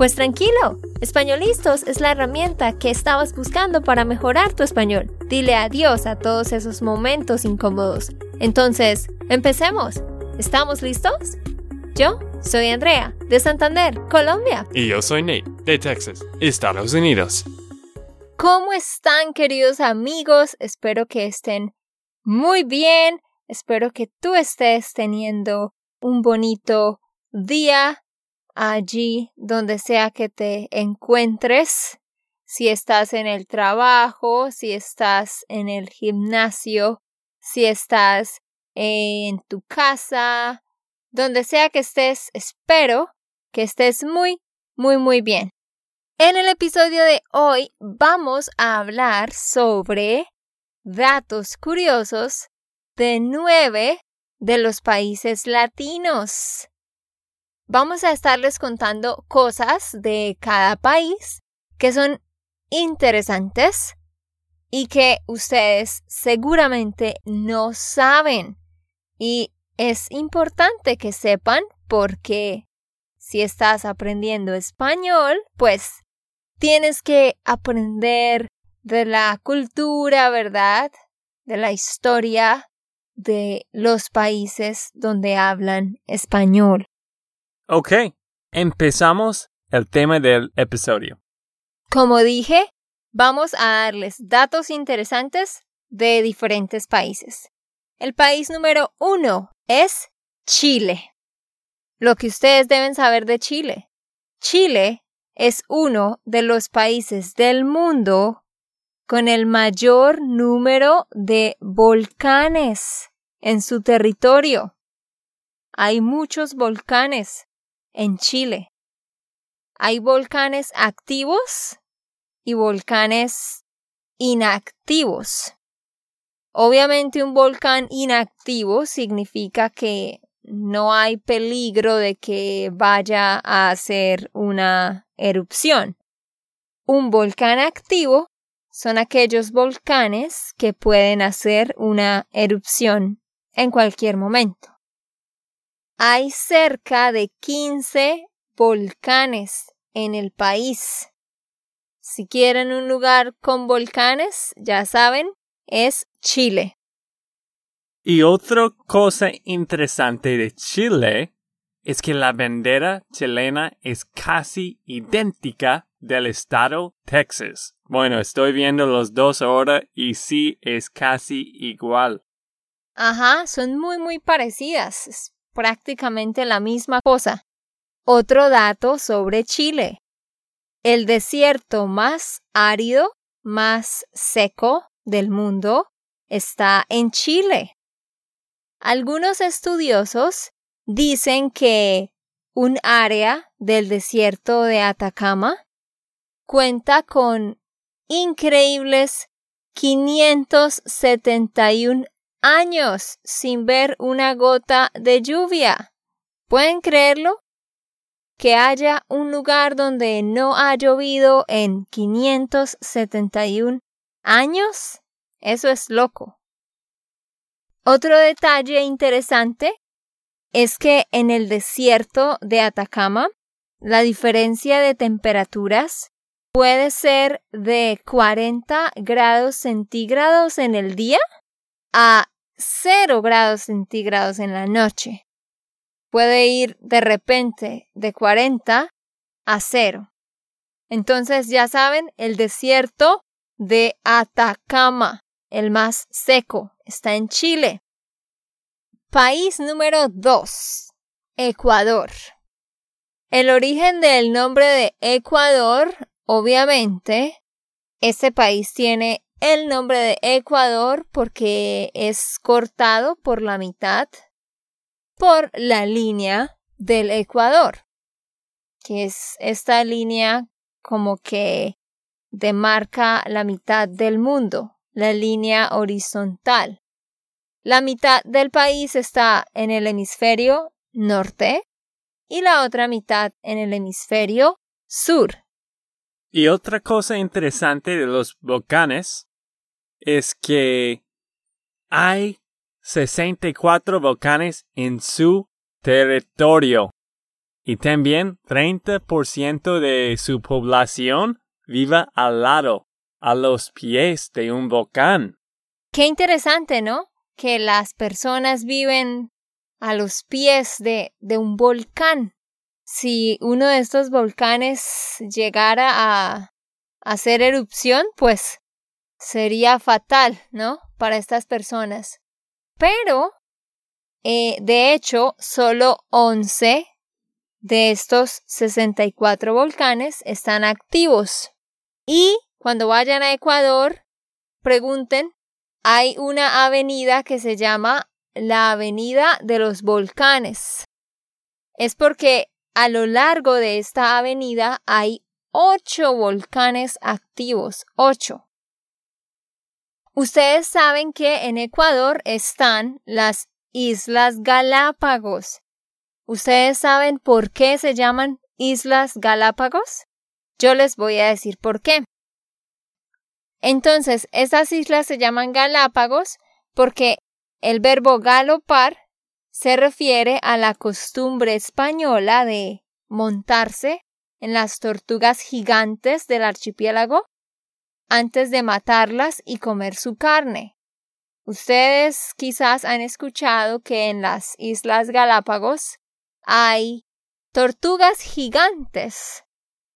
Pues tranquilo, Españolistos es la herramienta que estabas buscando para mejorar tu español. Dile adiós a todos esos momentos incómodos. Entonces, empecemos. ¿Estamos listos? Yo soy Andrea, de Santander, Colombia. Y yo soy Nate, de Texas, Estados Unidos. ¿Cómo están queridos amigos? Espero que estén muy bien. Espero que tú estés teniendo un bonito día, allí donde sea que te encuentres, si estás en el trabajo, si estás en el gimnasio, si estás en tu casa, donde sea que estés, espero que estés muy, muy, muy bien. En el episodio de hoy vamos a hablar sobre datos curiosos de nueve de los países latinos vamos a estarles contando cosas de cada país que son interesantes y que ustedes seguramente no saben. Y es importante que sepan porque si estás aprendiendo español, pues tienes que aprender de la cultura, ¿verdad? De la historia de los países donde hablan español. Ok, empezamos el tema del episodio. Como dije, vamos a darles datos interesantes de diferentes países. El país número uno es Chile. Lo que ustedes deben saber de Chile. Chile es uno de los países del mundo con el mayor número de volcanes en su territorio. Hay muchos volcanes en Chile. Hay volcanes activos y volcanes inactivos. Obviamente un volcán inactivo significa que no hay peligro de que vaya a hacer una erupción. Un volcán activo son aquellos volcanes que pueden hacer una erupción en cualquier momento hay cerca de 15 volcanes en el país. Si quieren un lugar con volcanes, ya saben, es Chile. Y otra cosa interesante de Chile es que la bandera chilena es casi idéntica del estado Texas. Bueno, estoy viendo los dos ahora y sí es casi igual. Ajá, son muy muy parecidas prácticamente la misma cosa. Otro dato sobre Chile. El desierto más árido, más seco del mundo está en Chile. Algunos estudiosos dicen que un área del desierto de Atacama cuenta con increíbles 571 años sin ver una gota de lluvia. ¿Pueden creerlo? Que haya un lugar donde no ha llovido en 571 años. Eso es loco. Otro detalle interesante es que en el desierto de Atacama la diferencia de temperaturas puede ser de 40 grados centígrados en el día a 0 grados centígrados en la noche. Puede ir de repente de 40 a 0. Entonces ya saben, el desierto de Atacama, el más seco, está en Chile. País número 2. Ecuador. El origen del nombre de Ecuador, obviamente, este país tiene el nombre de Ecuador porque es cortado por la mitad por la línea del Ecuador, que es esta línea como que demarca la mitad del mundo, la línea horizontal. La mitad del país está en el hemisferio norte y la otra mitad en el hemisferio sur. Y otra cosa interesante de los volcanes es que hay 64 volcanes en su territorio y también 30% de su población viva al lado, a los pies de un volcán. Qué interesante, ¿no? Que las personas viven a los pies de, de un volcán. Si uno de estos volcanes llegara a hacer erupción, pues sería fatal, ¿no? Para estas personas. Pero, eh, de hecho, solo 11 de estos 64 volcanes están activos. Y cuando vayan a Ecuador, pregunten, hay una avenida que se llama la Avenida de los Volcanes. Es porque a lo largo de esta avenida hay ocho volcanes activos, ocho. Ustedes saben que en Ecuador están las Islas Galápagos. ¿Ustedes saben por qué se llaman Islas Galápagos? Yo les voy a decir por qué. Entonces, estas islas se llaman Galápagos porque el verbo galopar se refiere a la costumbre española de montarse en las tortugas gigantes del archipiélago antes de matarlas y comer su carne. Ustedes quizás han escuchado que en las Islas Galápagos hay tortugas gigantes.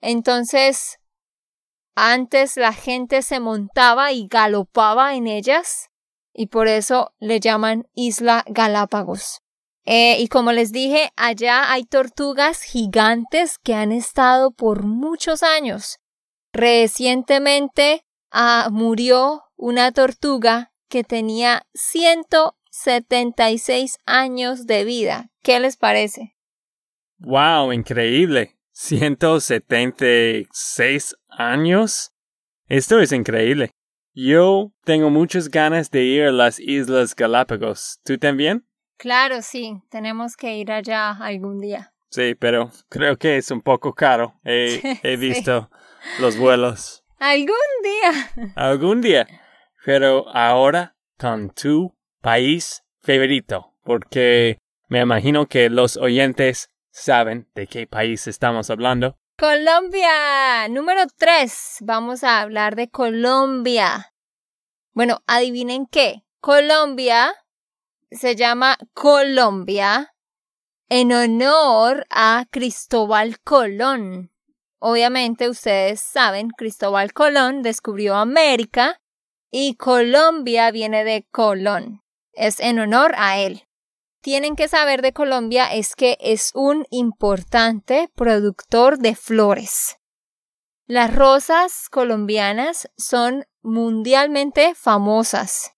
Entonces, antes la gente se montaba y galopaba en ellas y por eso le llaman Isla Galápagos. Eh, y como les dije, allá hay tortugas gigantes que han estado por muchos años. Recientemente ah, murió una tortuga que tenía 176 años de vida. ¿Qué les parece? ¡Wow! Increíble. 176 años. Esto es increíble. Yo tengo muchas ganas de ir a las Islas Galápagos. ¿Tú también? Claro, sí. Tenemos que ir allá algún día. Sí, pero creo que es un poco caro. He, visto los vuelos. Algún día. Algún día. Pero ahora con tu país favorito. Porque me imagino que los oyentes saben de qué país estamos hablando. Colombia. Número 3. Vamos a hablar de Colombia. Bueno, adivinen qué. Colombia se llama Colombia en honor a Cristóbal Colón. Obviamente ustedes saben, Cristóbal Colón descubrió América y Colombia viene de Colón. Es en honor a él tienen que saber de Colombia es que es un importante productor de flores. Las rosas colombianas son mundialmente famosas.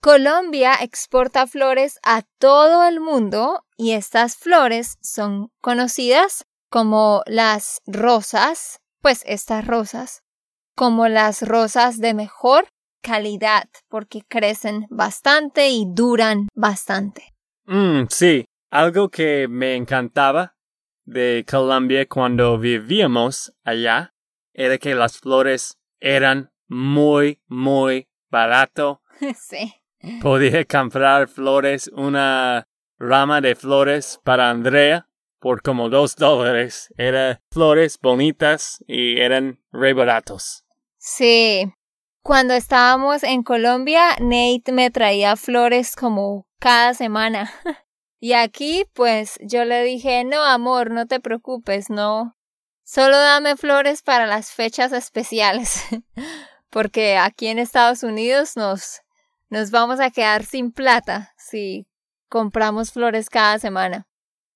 Colombia exporta flores a todo el mundo y estas flores son conocidas como las rosas, pues estas rosas, como las rosas de mejor calidad porque crecen bastante y duran bastante. Mm, sí, algo que me encantaba de Colombia cuando vivíamos allá era que las flores eran muy, muy barato. Sí. Podía comprar flores, una rama de flores para Andrea por como dos dólares. Eran flores bonitas y eran re baratos. Sí. Cuando estábamos en Colombia, Nate me traía flores como cada semana. y aquí, pues, yo le dije, no, amor, no te preocupes, no. Solo dame flores para las fechas especiales. Porque aquí en Estados Unidos nos, nos vamos a quedar sin plata si compramos flores cada semana.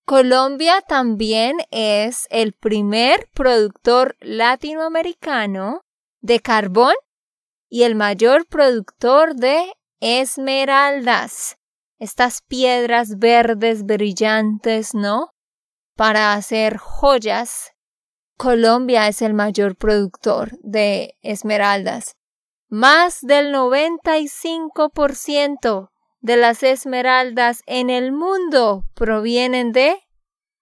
Colombia también es el primer productor latinoamericano de carbón y el mayor productor de esmeraldas estas piedras verdes brillantes, ¿no? Para hacer joyas. Colombia es el mayor productor de esmeraldas. Más del 95% de las esmeraldas en el mundo provienen de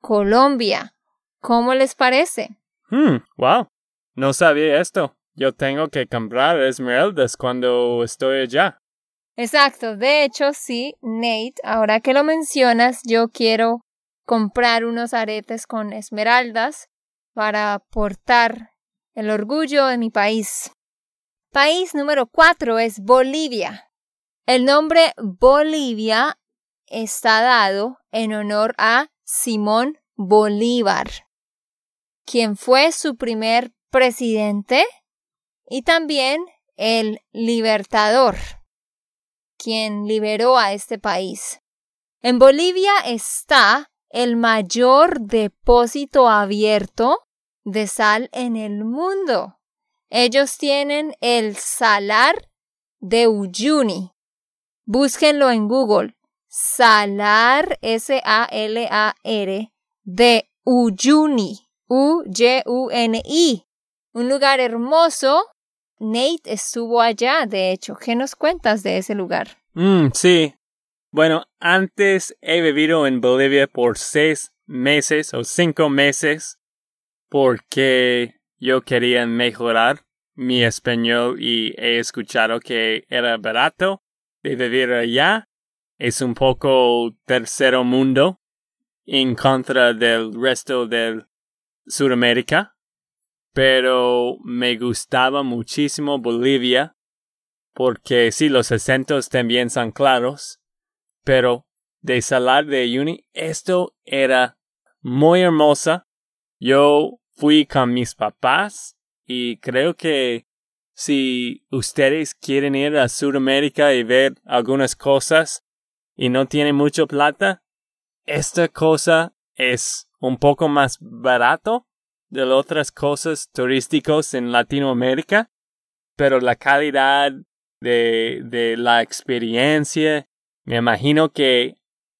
Colombia. ¿Cómo les parece? Hmm, wow. No sabía esto. Yo tengo que comprar esmeraldas cuando estoy allá. Exacto. De hecho, sí, Nate, ahora que lo mencionas, yo quiero comprar unos aretes con esmeraldas para portar el orgullo de mi país. País número cuatro es Bolivia. El nombre Bolivia está dado en honor a Simón Bolívar, quien fue su primer presidente y también el libertador, quien liberó a este país. En Bolivia está el mayor depósito abierto de sal en el mundo. Ellos tienen el salar de Uyuni. Búsquenlo en Google. Salar, S-A-L-A-R, de Uyuni. U-Y-U-N-I. Un lugar hermoso. Nate estuvo allá, de hecho. ¿Qué nos cuentas de ese lugar? Mm, sí. Bueno, antes he vivido en Bolivia por seis meses o cinco meses porque yo quería mejorar mi español y he escuchado que era barato de vivir allá. Es un poco tercero mundo en contra del resto de Sudamérica. Pero me gustaba muchísimo Bolivia porque sí, los acentos también son claros. Pero de Salar de Uyuni, esto era muy hermosa. Yo fui con mis papás y creo que si ustedes quieren ir a Sudamérica y ver algunas cosas y no tienen mucho plata, esta cosa es un poco más barato de las otras cosas turísticas en Latinoamérica, pero la calidad de, de la experiencia, me imagino que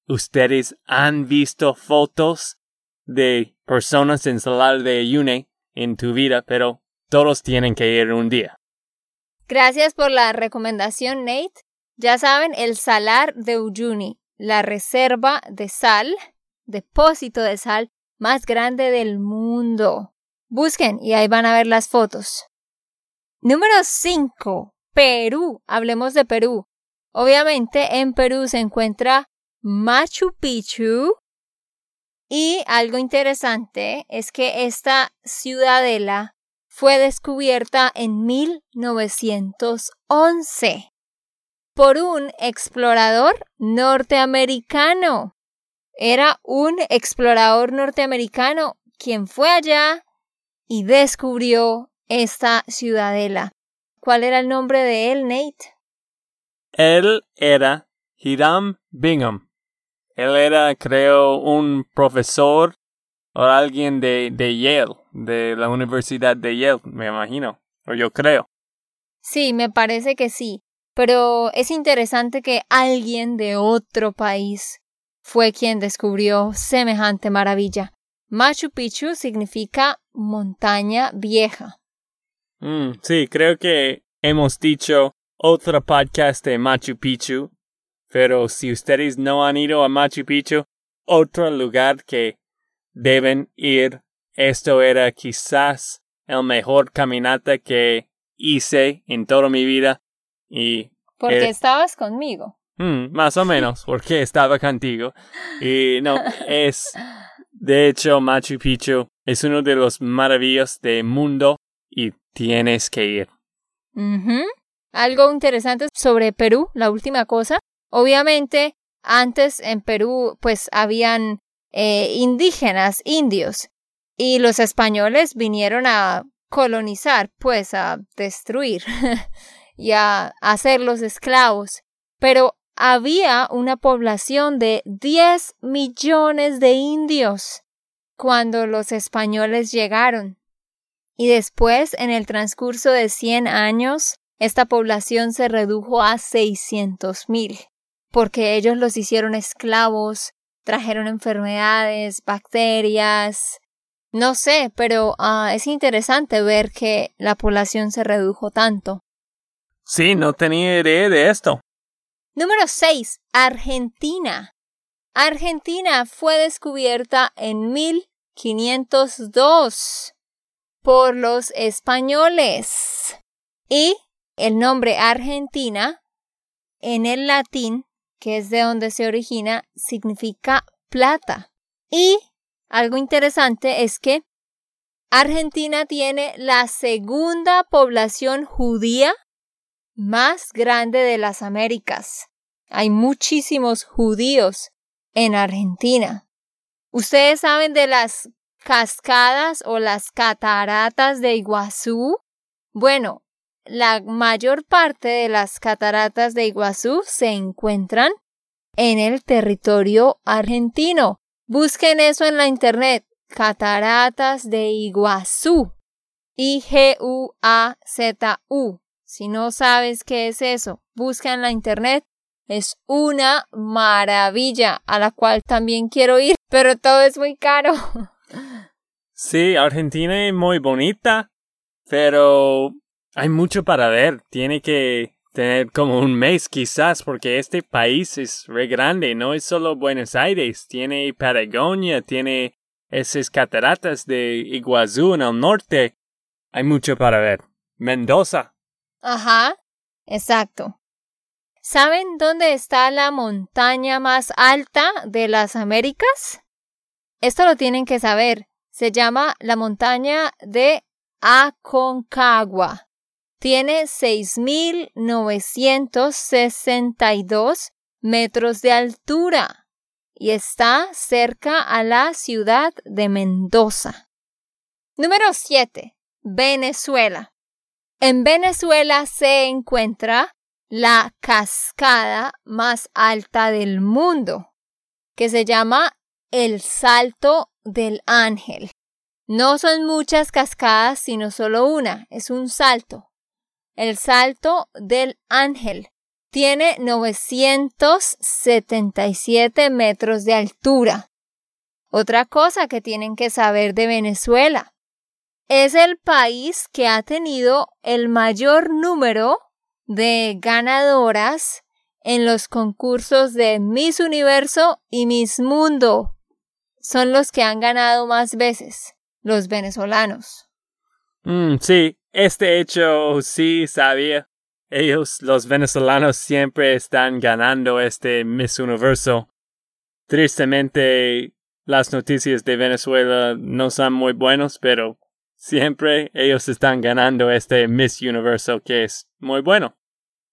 ustedes han visto fotos de personas en Salar de Uyuni en tu vida, pero todos tienen que ir un día. Gracias por la recomendación, Nate. Ya saben, el Salar de Uyuni, la reserva de sal, depósito de sal más grande del mundo. Busquen y ahí van a ver las fotos. Número 5. Perú. Hablemos de Perú. Obviamente en Perú se encuentra Machu Picchu, y algo interesante es que esta ciudadela fue descubierta en 1911 por un explorador norteamericano. Era un explorador norteamericano quien fue allá y descubrió esta ciudadela. ¿Cuál era el nombre de él, Nate? Él era Hiram Bingham. Él era, creo, un profesor o alguien de, de Yale, de la Universidad de Yale, me imagino, o yo creo. Sí, me parece que sí, pero es interesante que alguien de otro país fue quien descubrió semejante maravilla. Machu Picchu significa montaña vieja. Mm, sí, creo que hemos dicho otro podcast de Machu Picchu pero si ustedes no han ido a Machu Picchu, otro lugar que deben ir. Esto era quizás el mejor caminata que hice en toda mi vida. Y porque estabas conmigo. Mm, más o menos, porque estaba contigo. Y no, es, de hecho, Machu Picchu es uno de los maravillas del mundo y tienes que ir. Algo interesante sobre Perú, la última cosa, Obviamente, antes en Perú, pues habían eh, indígenas, indios, y los españoles vinieron a colonizar, pues a destruir y a hacerlos esclavos. Pero había una población de 10 millones de indios cuando los españoles llegaron. Y después, en el transcurso de 100 años, esta población se redujo a 600 mil porque ellos los hicieron esclavos, trajeron enfermedades, bacterias, no sé, pero ah, es interesante ver que la población se redujo tanto. Sí, no tenía idea de esto. Número 6. Argentina. Argentina fue descubierta en 1502 por los españoles. Y el nombre Argentina en el latín, que es de donde se origina, significa plata. Y algo interesante es que Argentina tiene la segunda población judía más grande de las Américas. Hay muchísimos judíos en Argentina. ¿Ustedes saben de las cascadas o las cataratas de Iguazú? Bueno, la mayor parte de las cataratas de Iguazú se encuentran en el territorio argentino. Busquen eso en la internet. Cataratas de Iguazú. I-G-U-A-Z-U. Si no sabes qué es eso, busca en la internet. Es una maravilla a la cual también quiero ir, pero todo es muy caro. Sí, Argentina es muy bonita, pero hay mucho para ver. Tiene que tener como un mes quizás, porque este país es re grande. No es solo Buenos Aires, tiene Patagonia, tiene esas cataratas de Iguazú en el norte. Hay mucho para ver. Mendoza. Ajá, exacto. ¿Saben dónde está la montaña más alta de las Américas? Esto lo tienen que saber. Se llama la montaña de Aconcagua. Tiene 6.962 metros de altura y está cerca a la ciudad de Mendoza. Número 7. Venezuela. En Venezuela se encuentra la cascada más alta del mundo, que se llama el Salto del Ángel. No son muchas cascadas, sino solo una, es un salto. El Salto del Ángel tiene 977 metros de altura. Otra cosa que tienen que saber de Venezuela es el país que ha tenido el mayor número de ganadoras en los concursos de Miss Universo y Miss Mundo. Son los que han ganado más veces, los venezolanos. Mm, sí, este hecho sí sabía. Ellos, los venezolanos, siempre están ganando este Miss Universo. Tristemente, las noticias de Venezuela no son muy buenos, pero Siempre ellos están ganando este Miss Universo que es muy bueno.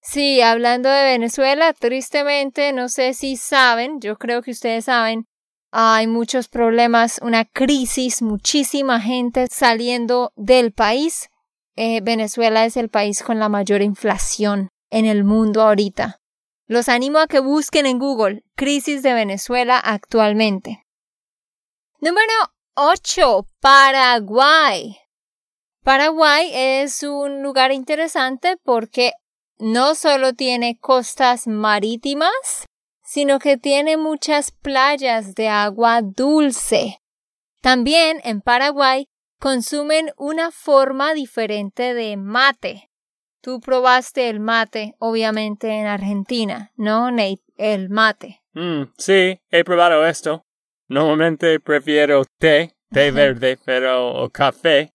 Sí, hablando de Venezuela, tristemente, no sé si saben, yo creo que ustedes saben, hay muchos problemas, una crisis, muchísima gente saliendo del país. Eh, Venezuela es el país con la mayor inflación en el mundo ahorita. Los animo a que busquen en Google crisis de Venezuela actualmente. Número 8. Paraguay. Paraguay es un lugar interesante porque no solo tiene costas marítimas, sino que tiene muchas playas de agua dulce. También en Paraguay consumen una forma diferente de mate. Tú probaste el mate, obviamente, en Argentina, ¿no, Nate? El mate. Mm, sí, he probado esto. Normalmente prefiero té, té verde, pero o café,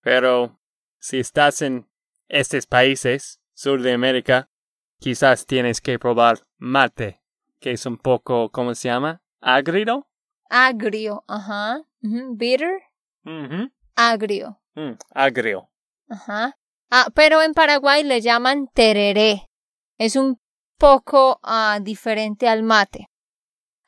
pero si estás en estos países, sur de América, quizás tienes que probar mate, que es un poco, ¿cómo se llama? ¿Agrio? Agrio, ajá. Bitter. Agrio. Mm, agrio. Ajá. Ah, pero en Paraguay le llaman tereré. Es un poco ah, diferente al mate.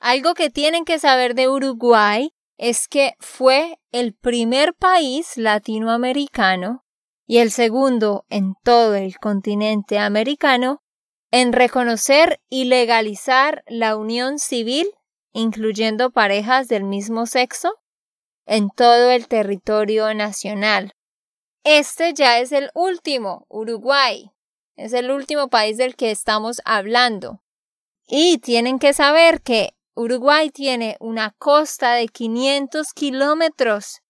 Algo que tienen que saber de Uruguay es que fue el primer país latinoamericano y el segundo en todo el continente americano en reconocer y legalizar la unión civil, incluyendo parejas del mismo sexo, en todo el territorio nacional. Este ya es el último, Uruguay. Es el último país del que estamos hablando. Y tienen que saber que Uruguay tiene una costa de 500 kilómetros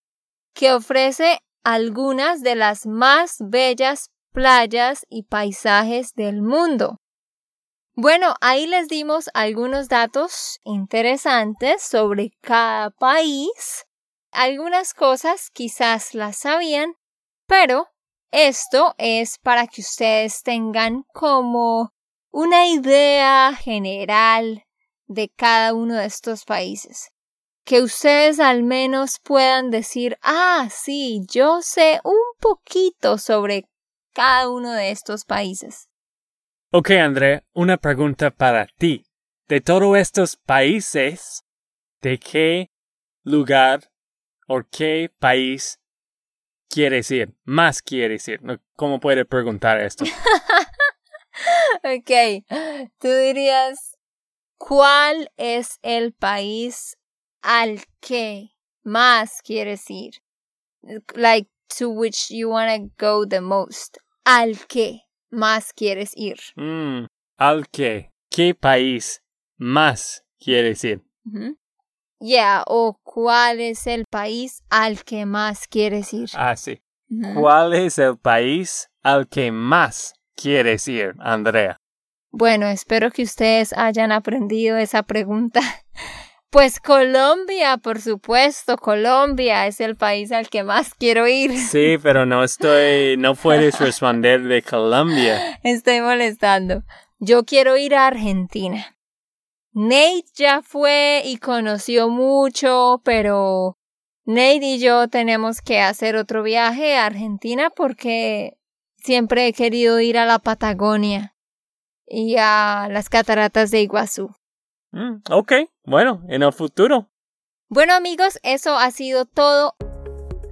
que ofrece algunas de las más bellas playas y paisajes del mundo. Bueno, ahí les dimos algunos datos interesantes sobre cada país. Algunas cosas quizás las sabían, pero esto es para que ustedes tengan como una idea general de cada uno de estos países. Que ustedes al menos puedan decir, ah, sí, yo sé un poquito sobre cada uno de estos países. Ok, André, una pregunta para ti. De todos estos países, ¿de qué lugar o qué país quieres ir? Más quieres ir. ¿Cómo puede preguntar esto? ok, tú dirías, ¿cuál es el país al que más quieres ir? Like, to which you want to go the most. Al que más quieres ir. Mm, al que. ¿Qué país más quieres ir? Yeah, o cuál es el país al que más quieres ir. Ah, sí. ¿Cuál es el país al que más quieres ir, Andrea? Bueno, espero que ustedes hayan aprendido esa pregunta. Pues Colombia, por supuesto, Colombia es el país al que más quiero ir. Sí, pero no estoy, no puedes responder de Colombia. Estoy molestando. Yo quiero ir a Argentina. Nate ya fue y conoció mucho, pero Nate y yo tenemos que hacer otro viaje a Argentina porque siempre he querido ir a la Patagonia y a las cataratas de Iguazú. Mm, ok, bueno, en el futuro. Bueno amigos, eso ha sido todo.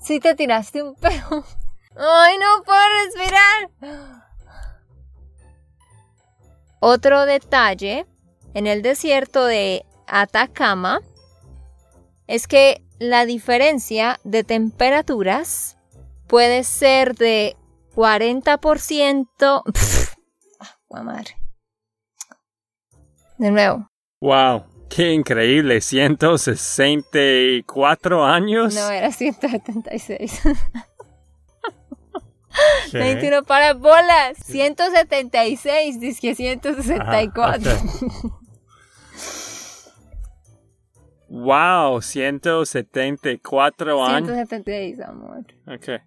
Sí, te tiraste un peo. ¡Ay, no puedo respirar! Otro detalle en el desierto de Atacama es que la diferencia de temperaturas puede ser de 40%. ah, madre. De nuevo. Wow. Qué increíble, 164 años. No, era 176. ¿Qué? para bolas. 176, dice 164. wow, 174 años. 176, amor. Ok.